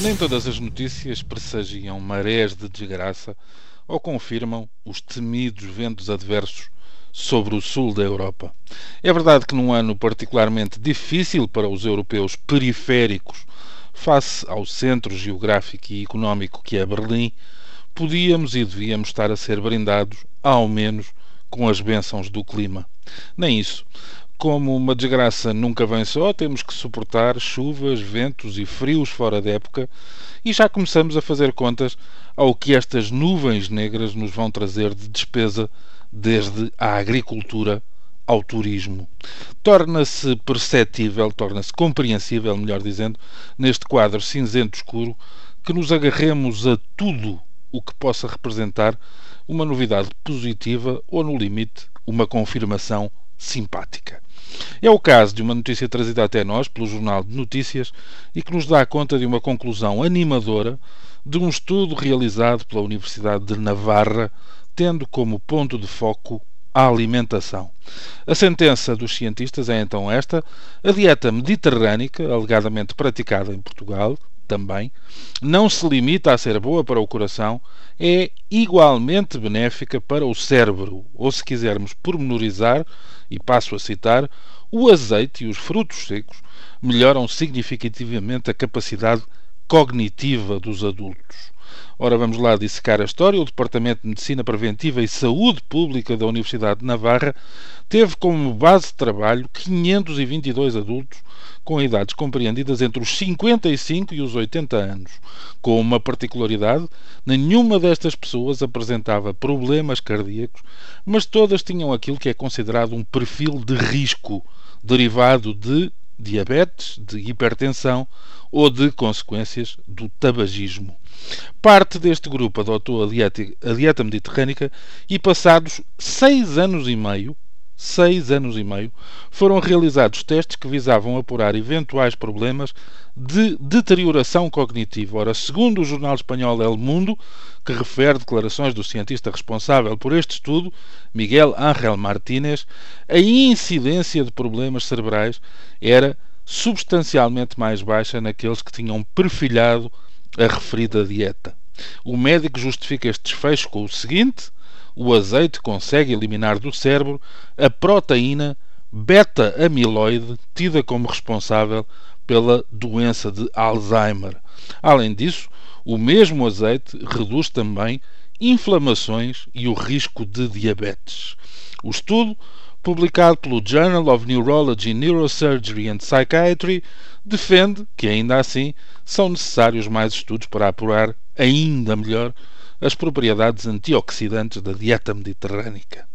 Nem todas as notícias pressagiam marés de desgraça ou confirmam os temidos ventos adversos sobre o sul da Europa. É verdade que num ano particularmente difícil para os europeus periféricos, face ao centro geográfico e económico que é Berlim, podíamos e devíamos estar a ser brindados, ao menos, com as bênçãos do clima. Nem isso. Como uma desgraça nunca vem só, temos que suportar chuvas, ventos e frios fora da época e já começamos a fazer contas ao que estas nuvens negras nos vão trazer de despesa desde a agricultura ao turismo. Torna-se perceptível, torna-se compreensível, melhor dizendo, neste quadro cinzento escuro, que nos agarremos a tudo o que possa representar uma novidade positiva ou, no limite, uma confirmação simpática. É o caso de uma notícia trazida até nós pelo Jornal de Notícias e que nos dá conta de uma conclusão animadora de um estudo realizado pela Universidade de Navarra, tendo como ponto de foco a alimentação. A sentença dos cientistas é então esta: a dieta mediterrânica, alegadamente praticada em Portugal, também, não se limita a ser boa para o coração, é igualmente benéfica para o cérebro, ou se quisermos pormenorizar, e passo a citar, o azeite e os frutos secos melhoram significativamente a capacidade cognitiva dos adultos. Ora, vamos lá dissecar a história. O Departamento de Medicina Preventiva e Saúde Pública da Universidade de Navarra teve como base de trabalho 522 adultos com idades compreendidas entre os 55 e os 80 anos. Com uma particularidade, nenhuma destas pessoas apresentava problemas cardíacos, mas todas tinham aquilo que é considerado um perfil de risco derivado de diabetes, de hipertensão ou de consequências do tabagismo. Parte deste grupo adotou a dieta, a dieta mediterrânica e, passados seis anos e meio, seis anos e meio, foram realizados testes que visavam apurar eventuais problemas de deterioração cognitiva. Ora, segundo o jornal espanhol El Mundo, que refere declarações do cientista responsável por este estudo, Miguel Ángel Martínez, a incidência de problemas cerebrais era substancialmente mais baixa naqueles que tinham perfilhado a referida dieta. O médico justifica este desfecho com o seguinte: o azeite consegue eliminar do cérebro a proteína beta-amiloide, tida como responsável pela doença de Alzheimer. Além disso, o mesmo azeite reduz também inflamações e o risco de diabetes. O estudo publicado pelo Journal of Neurology, Neurosurgery and Psychiatry, defende que, ainda assim, são necessários mais estudos para apurar ainda melhor as propriedades antioxidantes da dieta mediterrânica.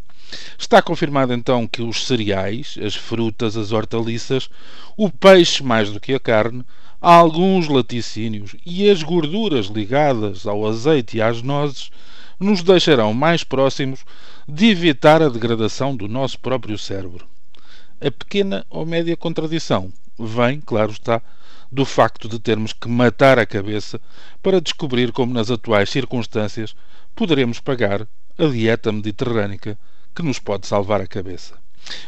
Está confirmado então que os cereais, as frutas, as hortaliças, o peixe mais do que a carne, alguns laticínios e as gorduras ligadas ao azeite e às nozes nos deixarão mais próximos de evitar a degradação do nosso próprio cérebro. A pequena ou média contradição vem, claro está, do facto de termos que matar a cabeça para descobrir como, nas atuais circunstâncias, poderemos pagar a dieta mediterrânica que nos pode salvar a cabeça.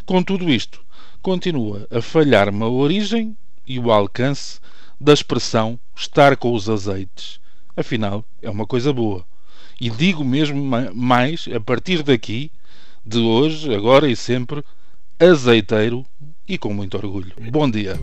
Com tudo isto, continua a falhar-me a origem e o alcance da expressão estar com os azeites. Afinal, é uma coisa boa. E digo mesmo mais, a partir daqui, de hoje, agora e sempre, azeiteiro e com muito orgulho. Bom dia.